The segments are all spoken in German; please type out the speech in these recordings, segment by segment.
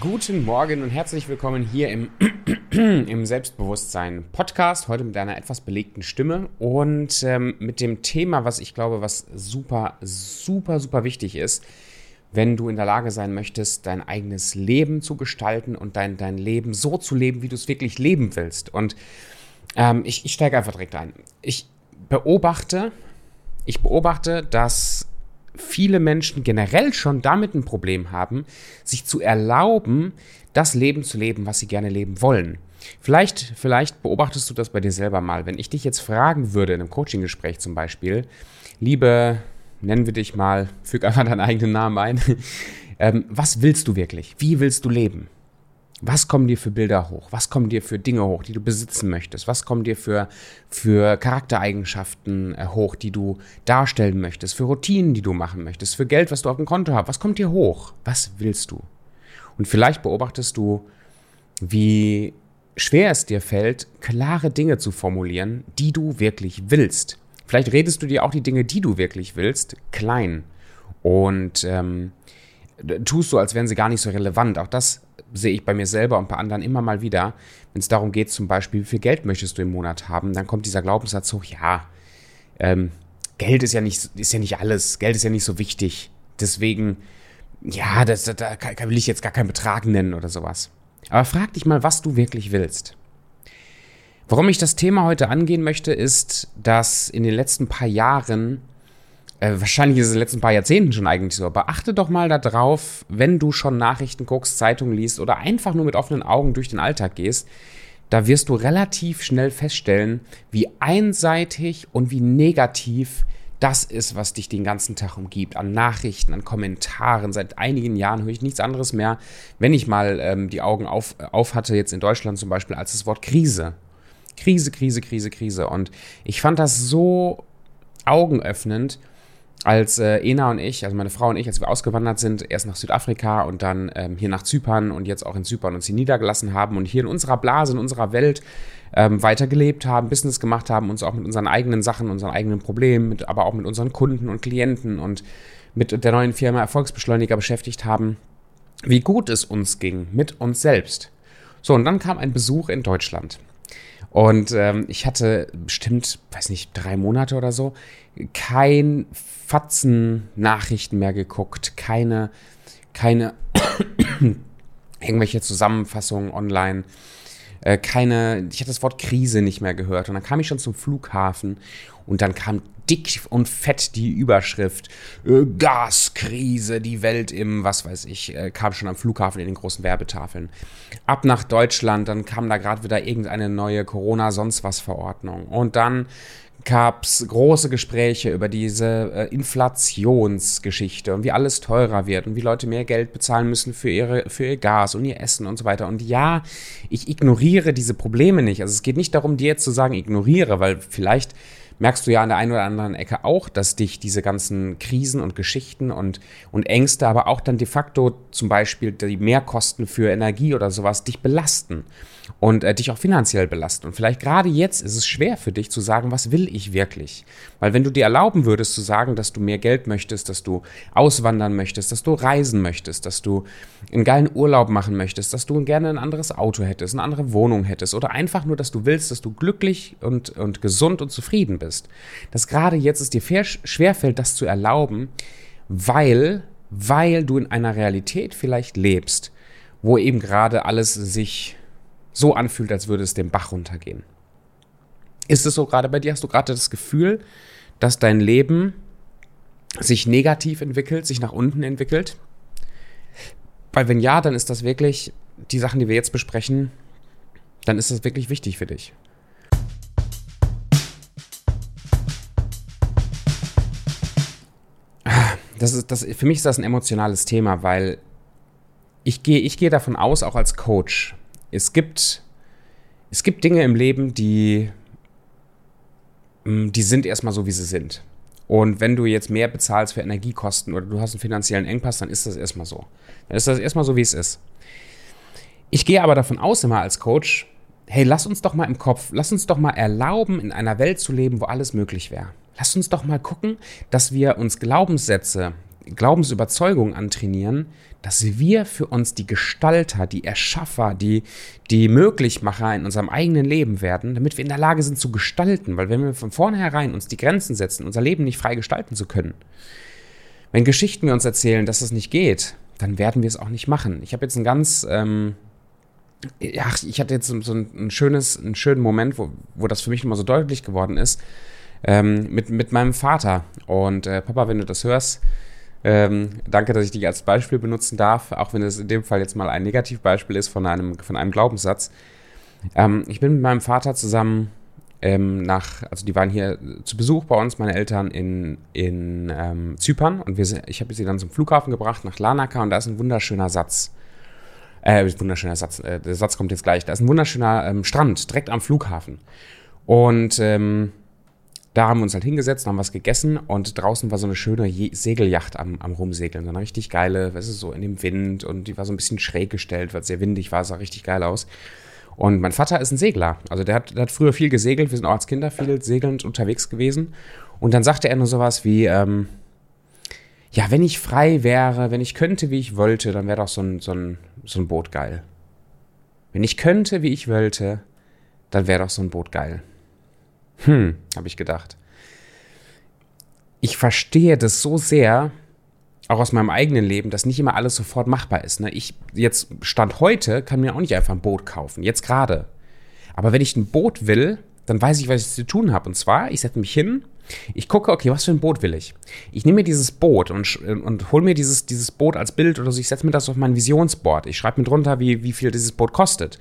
Guten Morgen und herzlich willkommen hier im, im Selbstbewusstsein Podcast. Heute mit einer etwas belegten Stimme und ähm, mit dem Thema, was ich glaube, was super, super, super wichtig ist, wenn du in der Lage sein möchtest, dein eigenes Leben zu gestalten und dein, dein Leben so zu leben, wie du es wirklich leben willst. Und ähm, ich, ich steige einfach direkt ein. Ich beobachte, ich beobachte, dass viele Menschen generell schon damit ein Problem haben, sich zu erlauben, das Leben zu leben, was sie gerne leben wollen. Vielleicht, vielleicht beobachtest du das bei dir selber mal. Wenn ich dich jetzt fragen würde, in einem Coaching-Gespräch zum Beispiel, liebe, nennen wir dich mal, füg einfach deinen eigenen Namen ein, ähm, was willst du wirklich? Wie willst du leben? Was kommen dir für Bilder hoch? Was kommen dir für Dinge hoch, die du besitzen möchtest? Was kommen dir für, für Charaktereigenschaften äh, hoch, die du darstellen möchtest? Für Routinen, die du machen möchtest? Für Geld, was du auf dem Konto hast? Was kommt dir hoch? Was willst du? Und vielleicht beobachtest du, wie schwer es dir fällt, klare Dinge zu formulieren, die du wirklich willst. Vielleicht redest du dir auch die Dinge, die du wirklich willst, klein. Und ähm, tust so, als wären sie gar nicht so relevant. Auch das sehe ich bei mir selber und bei anderen immer mal wieder, wenn es darum geht, zum Beispiel, wie viel Geld möchtest du im Monat haben, dann kommt dieser Glaubenssatz hoch, ja, ähm, Geld ist ja, nicht, ist ja nicht alles, Geld ist ja nicht so wichtig. Deswegen, ja, das, da will ich jetzt gar keinen Betrag nennen oder sowas. Aber frag dich mal, was du wirklich willst. Warum ich das Thema heute angehen möchte, ist, dass in den letzten paar Jahren äh, wahrscheinlich ist es in den letzten paar Jahrzehnten schon eigentlich so, aber achte doch mal darauf, wenn du schon Nachrichten guckst, Zeitungen liest oder einfach nur mit offenen Augen durch den Alltag gehst, da wirst du relativ schnell feststellen, wie einseitig und wie negativ das ist, was dich den ganzen Tag umgibt. An Nachrichten, an Kommentaren. Seit einigen Jahren höre ich nichts anderes mehr, wenn ich mal ähm, die Augen auf, auf hatte, jetzt in Deutschland zum Beispiel, als das Wort Krise. Krise, Krise, Krise, Krise. Und ich fand das so augenöffnend, als äh, Ena und ich, also meine Frau und ich, als wir ausgewandert sind, erst nach Südafrika und dann ähm, hier nach Zypern und jetzt auch in Zypern uns hier niedergelassen haben und hier in unserer Blase, in unserer Welt ähm, weitergelebt haben, Business gemacht haben, uns auch mit unseren eigenen Sachen, unseren eigenen Problemen, mit, aber auch mit unseren Kunden und Klienten und mit der neuen Firma Erfolgsbeschleuniger beschäftigt haben, wie gut es uns ging mit uns selbst. So, und dann kam ein Besuch in Deutschland. Und ähm, ich hatte bestimmt, weiß nicht, drei Monate oder so, kein Fatzen Nachrichten mehr geguckt, keine, keine irgendwelche Zusammenfassungen online, äh, keine, ich hatte das Wort Krise nicht mehr gehört. Und dann kam ich schon zum Flughafen und dann kam dick und fett die Überschrift äh, Gaskrise, die Welt im, was weiß ich, äh, kam schon am Flughafen in den großen Werbetafeln. Ab nach Deutschland, dann kam da gerade wieder irgendeine neue Corona-sonst was Verordnung. Und dann gab es große Gespräche über diese äh, Inflationsgeschichte und wie alles teurer wird und wie Leute mehr Geld bezahlen müssen für, ihre, für ihr Gas und ihr Essen und so weiter. Und ja, ich ignoriere diese Probleme nicht. Also es geht nicht darum, dir jetzt zu sagen, ignoriere, weil vielleicht merkst du ja an der einen oder anderen Ecke auch, dass dich diese ganzen Krisen und Geschichten und, und Ängste, aber auch dann de facto zum Beispiel die Mehrkosten für Energie oder sowas dich belasten und äh, dich auch finanziell belasten. Und vielleicht gerade jetzt ist es schwer für dich zu sagen, was will ich wirklich? Weil wenn du dir erlauben würdest zu sagen, dass du mehr Geld möchtest, dass du auswandern möchtest, dass du reisen möchtest, dass du einen geilen Urlaub machen möchtest, dass du gerne ein anderes Auto hättest, eine andere Wohnung hättest oder einfach nur, dass du willst, dass du glücklich und, und gesund und zufrieden bist, dass gerade jetzt es dir schwerfällt, das zu erlauben, weil, weil du in einer Realität vielleicht lebst, wo eben gerade alles sich so anfühlt, als würde es den Bach runtergehen. Ist es so gerade bei dir? Hast du gerade das Gefühl, dass dein Leben sich negativ entwickelt, sich nach unten entwickelt? Weil wenn ja, dann ist das wirklich, die Sachen, die wir jetzt besprechen, dann ist das wirklich wichtig für dich. Das ist, das, für mich ist das ein emotionales Thema, weil ich gehe, ich gehe davon aus, auch als Coach, es gibt, es gibt Dinge im Leben, die, mm, die sind erstmal so, wie sie sind. Und wenn du jetzt mehr bezahlst für Energiekosten oder du hast einen finanziellen Engpass, dann ist das erstmal so. Dann ist das erstmal so, wie es ist. Ich gehe aber davon aus, immer als Coach, hey, lass uns doch mal im Kopf, lass uns doch mal erlauben, in einer Welt zu leben, wo alles möglich wäre. Lass uns doch mal gucken, dass wir uns Glaubenssätze Glaubensüberzeugung antrainieren, dass wir für uns die Gestalter, die Erschaffer, die, die Möglichmacher in unserem eigenen Leben werden, damit wir in der Lage sind zu gestalten. Weil wenn wir von vornherein uns die Grenzen setzen, unser Leben nicht frei gestalten zu können, wenn Geschichten wir uns erzählen, dass das nicht geht, dann werden wir es auch nicht machen. Ich habe jetzt ein ganz, ähm, ja, ich hatte jetzt so ein, ein, schönes, einen schönen Moment, wo, wo das für mich immer so deutlich geworden ist, ähm, mit, mit meinem Vater. Und äh, Papa, wenn du das hörst, ähm, danke, dass ich dich als Beispiel benutzen darf, auch wenn es in dem Fall jetzt mal ein Negativbeispiel ist von einem, von einem Glaubenssatz. Ähm, ich bin mit meinem Vater zusammen ähm, nach, also die waren hier zu Besuch bei uns, meine Eltern in, in ähm, Zypern und wir, ich habe sie dann zum Flughafen gebracht, nach Larnaca und da ist ein wunderschöner Satz. Äh, wunderschöner Satz, äh, der Satz kommt jetzt gleich. Da ist ein wunderschöner ähm, Strand direkt am Flughafen. Und ähm, da haben wir uns halt hingesetzt, haben was gegessen und draußen war so eine schöne Je Segelyacht am, am Rumsegeln. So eine richtig geile, was ist so in dem Wind und die war so ein bisschen schräg gestellt, weil es sehr windig war, sah richtig geil aus. Und mein Vater ist ein Segler. Also der hat, der hat früher viel gesegelt. Wir sind auch als Kinder viel segelnd unterwegs gewesen. Und dann sagte er nur sowas wie, ähm, ja, wenn ich frei wäre, wenn ich könnte, wie ich wollte, dann wäre doch so ein, so, ein, so ein Boot geil. Wenn ich könnte, wie ich wollte, dann wäre doch so ein Boot geil. Hm, habe ich gedacht. Ich verstehe das so sehr, auch aus meinem eigenen Leben, dass nicht immer alles sofort machbar ist. Ne? Ich jetzt Stand heute kann mir auch nicht einfach ein Boot kaufen, jetzt gerade. Aber wenn ich ein Boot will, dann weiß ich, was ich zu tun habe. Und zwar, ich setze mich hin, ich gucke, okay, was für ein Boot will ich? Ich nehme mir dieses Boot und, und hole mir dieses, dieses Boot als Bild oder so. Ich setze mir das auf mein Visionsboard. Ich schreibe mir drunter, wie, wie viel dieses Boot kostet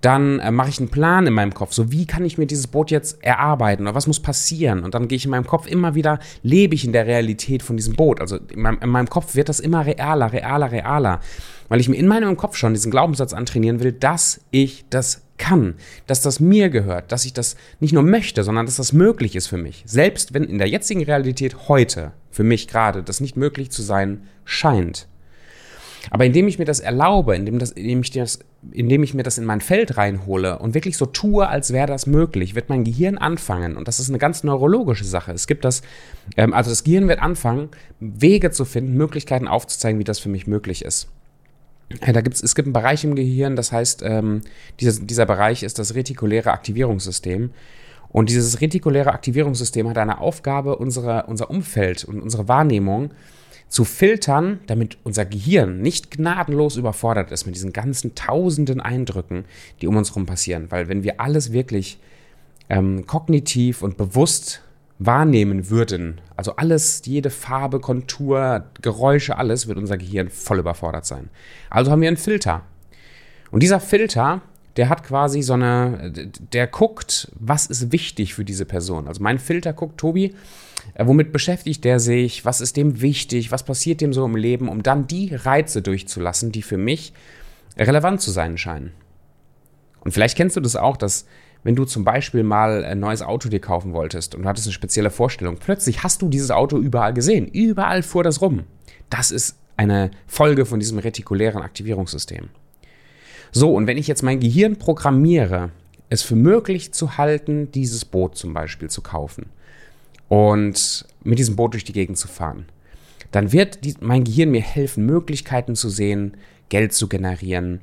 dann äh, mache ich einen Plan in meinem Kopf. So, wie kann ich mir dieses Boot jetzt erarbeiten oder was muss passieren? Und dann gehe ich in meinem Kopf immer wieder, lebe ich in der Realität von diesem Boot. Also in meinem, in meinem Kopf wird das immer realer, realer, realer. Weil ich mir in meinem Kopf schon diesen Glaubenssatz antrainieren will, dass ich das kann, dass das mir gehört, dass ich das nicht nur möchte, sondern dass das möglich ist für mich. Selbst wenn in der jetzigen Realität heute, für mich gerade, das nicht möglich zu sein scheint. Aber indem ich mir das erlaube, indem, das, indem, ich das, indem ich mir das in mein Feld reinhole und wirklich so tue, als wäre das möglich, wird mein Gehirn anfangen, und das ist eine ganz neurologische Sache. Es gibt das, ähm, also das Gehirn wird anfangen, Wege zu finden, Möglichkeiten aufzuzeigen, wie das für mich möglich ist. Da gibt's, es gibt einen Bereich im Gehirn, das heißt, ähm, dieser, dieser Bereich ist das retikuläre Aktivierungssystem. Und dieses retikuläre Aktivierungssystem hat eine Aufgabe, unsere, unser Umfeld und unsere Wahrnehmung zu filtern, damit unser Gehirn nicht gnadenlos überfordert ist mit diesen ganzen tausenden Eindrücken, die um uns herum passieren. Weil wenn wir alles wirklich ähm, kognitiv und bewusst wahrnehmen würden, also alles, jede Farbe, Kontur, Geräusche, alles, wird unser Gehirn voll überfordert sein. Also haben wir einen Filter. Und dieser Filter, der hat quasi so eine, der guckt, was ist wichtig für diese Person. Also mein Filter guckt, Tobi, äh, womit beschäftigt der sich? Was ist dem wichtig? Was passiert dem so im Leben, um dann die Reize durchzulassen, die für mich relevant zu sein scheinen? Und vielleicht kennst du das auch, dass wenn du zum Beispiel mal ein neues Auto dir kaufen wolltest und du hattest eine spezielle Vorstellung, plötzlich hast du dieses Auto überall gesehen. Überall fuhr das rum. Das ist eine Folge von diesem retikulären Aktivierungssystem. So, und wenn ich jetzt mein Gehirn programmiere, es für möglich zu halten, dieses Boot zum Beispiel zu kaufen, und mit diesem Boot durch die Gegend zu fahren. Dann wird die, mein Gehirn mir helfen, Möglichkeiten zu sehen, Geld zu generieren,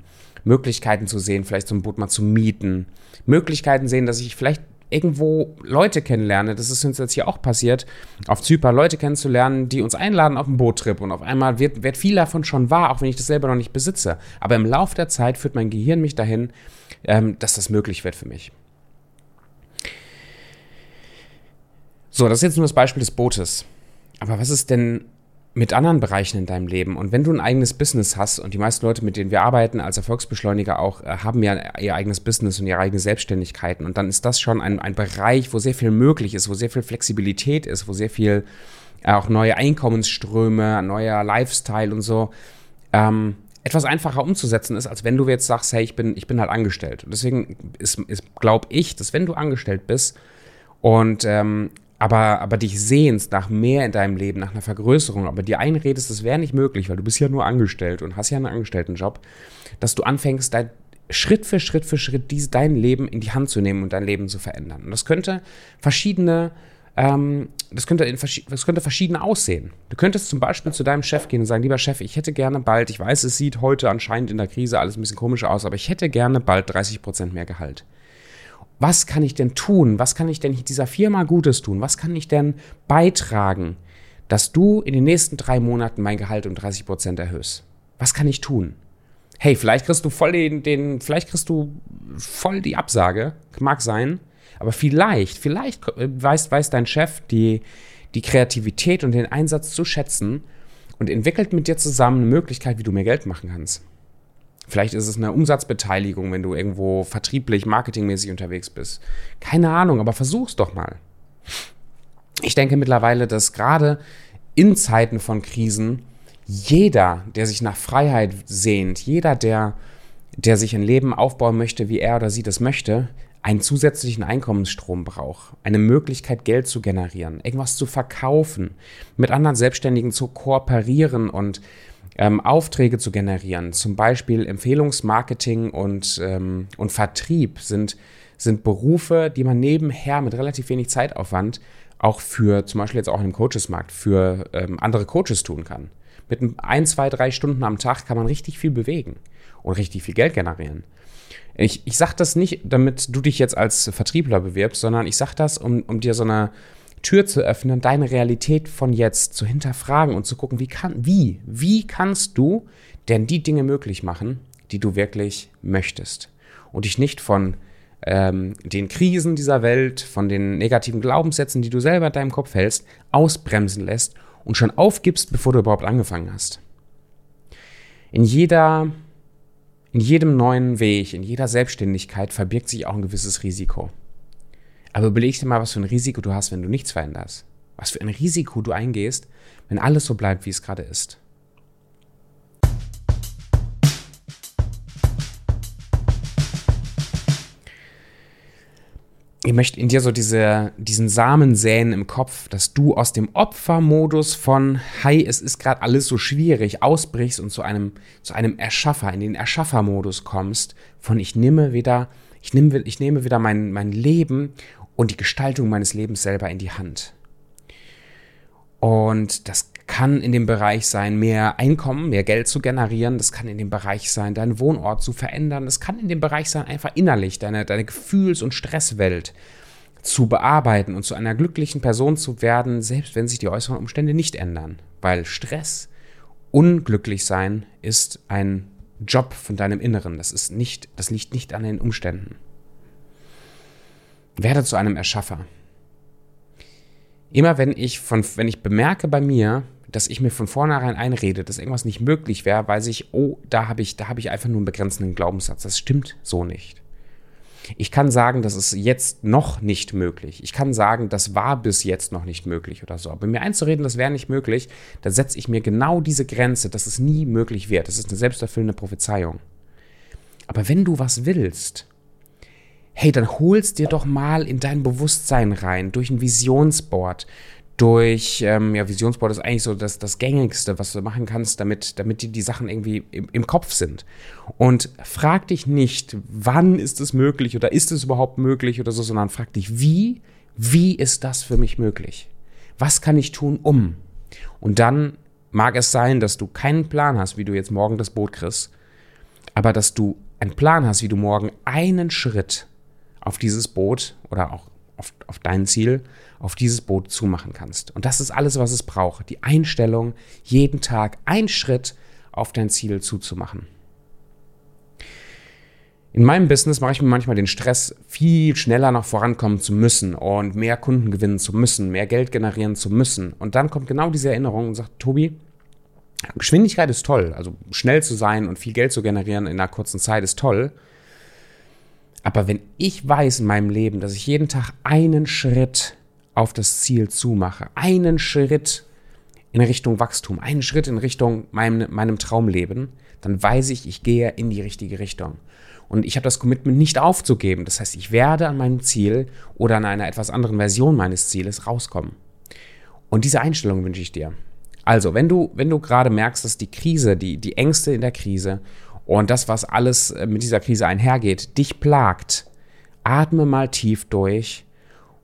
Möglichkeiten zu sehen, vielleicht so ein Boot mal zu mieten, Möglichkeiten sehen, dass ich vielleicht irgendwo Leute kennenlerne. Das ist uns jetzt hier auch passiert, auf Zypern Leute kennenzulernen, die uns einladen auf einen Boottrip. Und auf einmal wird, wird viel davon schon wahr, auch wenn ich das selber noch nicht besitze. Aber im Laufe der Zeit führt mein Gehirn mich dahin, ähm, dass das möglich wird für mich. So, das ist jetzt nur das Beispiel des Bootes. Aber was ist denn mit anderen Bereichen in deinem Leben? Und wenn du ein eigenes Business hast, und die meisten Leute, mit denen wir arbeiten als Erfolgsbeschleuniger auch, äh, haben ja ihr eigenes Business und ihre eigene Selbstständigkeiten. Und dann ist das schon ein, ein Bereich, wo sehr viel möglich ist, wo sehr viel Flexibilität ist, wo sehr viel äh, auch neue Einkommensströme, neuer Lifestyle und so. Ähm, etwas einfacher umzusetzen ist, als wenn du jetzt sagst, hey, ich bin, ich bin halt angestellt. Und deswegen ist, ist glaube ich, dass wenn du angestellt bist und ähm, aber, aber dich sehnst nach mehr in deinem Leben, nach einer Vergrößerung, aber dir einredest, das wäre nicht möglich, weil du bist ja nur angestellt und hast ja einen Angestelltenjob, dass du anfängst, dein, Schritt für Schritt für Schritt dies, dein Leben in die Hand zu nehmen und dein Leben zu verändern. Und das könnte verschiedene ähm, das, könnte in, das könnte verschieden aussehen. Du könntest zum Beispiel zu deinem Chef gehen und sagen, lieber Chef, ich hätte gerne bald, ich weiß, es sieht heute anscheinend in der Krise alles ein bisschen komisch aus, aber ich hätte gerne bald 30 Prozent mehr Gehalt. Was kann ich denn tun? Was kann ich denn dieser Firma Gutes tun? Was kann ich denn beitragen, dass du in den nächsten drei Monaten mein Gehalt um 30 Prozent erhöhst? Was kann ich tun? Hey, vielleicht kriegst du voll den, den, vielleicht kriegst du voll die Absage, mag sein, aber vielleicht, vielleicht weiß, weiß dein Chef die, die Kreativität und den Einsatz zu schätzen und entwickelt mit dir zusammen eine Möglichkeit, wie du mehr Geld machen kannst. Vielleicht ist es eine Umsatzbeteiligung, wenn du irgendwo vertrieblich, marketingmäßig unterwegs bist. Keine Ahnung, aber versuch's doch mal. Ich denke mittlerweile, dass gerade in Zeiten von Krisen jeder, der sich nach Freiheit sehnt, jeder, der, der sich ein Leben aufbauen möchte, wie er oder sie das möchte, einen zusätzlichen Einkommensstrom braucht, eine Möglichkeit, Geld zu generieren, irgendwas zu verkaufen, mit anderen Selbstständigen zu kooperieren und ähm, Aufträge zu generieren. Zum Beispiel Empfehlungsmarketing und, ähm, und Vertrieb sind, sind Berufe, die man nebenher mit relativ wenig Zeitaufwand auch für, zum Beispiel jetzt auch im Coachesmarkt, für ähm, andere Coaches tun kann. Mit ein, zwei, drei Stunden am Tag kann man richtig viel bewegen und richtig viel Geld generieren. Ich, ich sage das nicht, damit du dich jetzt als Vertriebler bewirbst, sondern ich sage das, um, um dir so eine Tür zu öffnen, deine Realität von jetzt zu hinterfragen und zu gucken, wie kann, wie, wie kannst du denn die Dinge möglich machen, die du wirklich möchtest und dich nicht von ähm, den Krisen dieser Welt, von den negativen Glaubenssätzen, die du selber in deinem Kopf hältst, ausbremsen lässt und schon aufgibst, bevor du überhaupt angefangen hast. In jeder in jedem neuen Weg, in jeder Selbstständigkeit verbirgt sich auch ein gewisses Risiko. Aber überleg dir mal, was für ein Risiko du hast, wenn du nichts veränderst. Was für ein Risiko du eingehst, wenn alles so bleibt, wie es gerade ist. ich möchte in dir so diese, diesen Samen säen im Kopf, dass du aus dem Opfermodus von, hi, es ist gerade alles so schwierig, ausbrichst und zu einem, zu einem Erschaffer, in den Erschaffermodus kommst, von ich nehme wieder, ich nehme, ich nehme wieder mein, mein Leben und die Gestaltung meines Lebens selber in die Hand. Und das kann in dem Bereich sein, mehr Einkommen, mehr Geld zu generieren. Das kann in dem Bereich sein, deinen Wohnort zu verändern. Das kann in dem Bereich sein, einfach innerlich deine, deine Gefühls- und Stresswelt zu bearbeiten und zu einer glücklichen Person zu werden, selbst wenn sich die äußeren Umstände nicht ändern. Weil Stress, unglücklich sein, ist ein Job von deinem Inneren. Das ist nicht, das liegt nicht an den Umständen. Werde zu einem Erschaffer. Immer wenn ich von, wenn ich bemerke bei mir, dass ich mir von vornherein einrede, dass irgendwas nicht möglich wäre, weiß ich, oh, da habe ich, da habe ich einfach nur einen begrenzenden Glaubenssatz. Das stimmt so nicht. Ich kann sagen, das ist jetzt noch nicht möglich. Ich kann sagen, das war bis jetzt noch nicht möglich oder so. Aber mir einzureden, das wäre nicht möglich, da setze ich mir genau diese Grenze, dass es nie möglich wird. Das ist eine selbsterfüllende Prophezeiung. Aber wenn du was willst, hey, dann holst dir doch mal in dein Bewusstsein rein durch ein Visionsboard, durch, ähm, ja, Visionsboard ist eigentlich so das, das Gängigste, was du machen kannst, damit, damit die, die Sachen irgendwie im, im Kopf sind. Und frag dich nicht, wann ist es möglich oder ist es überhaupt möglich oder so, sondern frag dich, wie, wie ist das für mich möglich? Was kann ich tun, um? Und dann mag es sein, dass du keinen Plan hast, wie du jetzt morgen das Boot kriegst, aber dass du einen Plan hast, wie du morgen einen Schritt auf dieses Boot oder auch auf, auf dein Ziel, auf dieses Boot zumachen kannst. Und das ist alles, was es braucht. Die Einstellung, jeden Tag einen Schritt auf dein Ziel zuzumachen. In meinem Business mache ich mir manchmal den Stress, viel schneller noch vorankommen zu müssen und mehr Kunden gewinnen zu müssen, mehr Geld generieren zu müssen. Und dann kommt genau diese Erinnerung und sagt, Tobi, Geschwindigkeit ist toll. Also schnell zu sein und viel Geld zu generieren in einer kurzen Zeit ist toll. Aber wenn ich weiß in meinem Leben, dass ich jeden Tag einen Schritt auf das Ziel zumache, einen Schritt in Richtung Wachstum, einen Schritt in Richtung meinem, meinem Traumleben, dann weiß ich, ich gehe in die richtige Richtung. Und ich habe das Commitment nicht aufzugeben. Das heißt, ich werde an meinem Ziel oder an einer etwas anderen Version meines Zieles rauskommen. Und diese Einstellung wünsche ich dir. Also, wenn du, wenn du gerade merkst, dass die Krise, die, die Ängste in der Krise und das, was alles äh, mit dieser Krise einhergeht, dich plagt, atme mal tief durch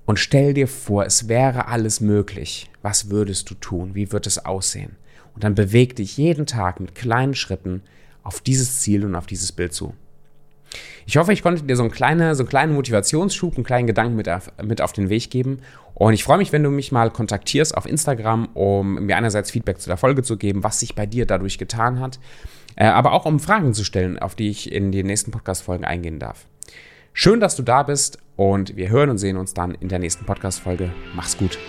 Und stell dir vor, es wäre alles möglich. Was würdest du tun? Wie wird es aussehen? Und dann beweg dich jeden Tag mit kleinen Schritten auf dieses Ziel und auf dieses Bild zu. Ich hoffe, ich konnte dir so, ein kleine, so einen kleinen Motivationsschub, einen kleinen Gedanken mit auf, mit auf den Weg geben. Und ich freue mich, wenn du mich mal kontaktierst auf Instagram, um mir einerseits Feedback zu der Folge zu geben, was sich bei dir dadurch getan hat, äh, aber auch um Fragen zu stellen, auf die ich in den nächsten Podcast-Folgen eingehen darf. Schön, dass du da bist und wir hören und sehen uns dann in der nächsten Podcast-Folge. Mach's gut.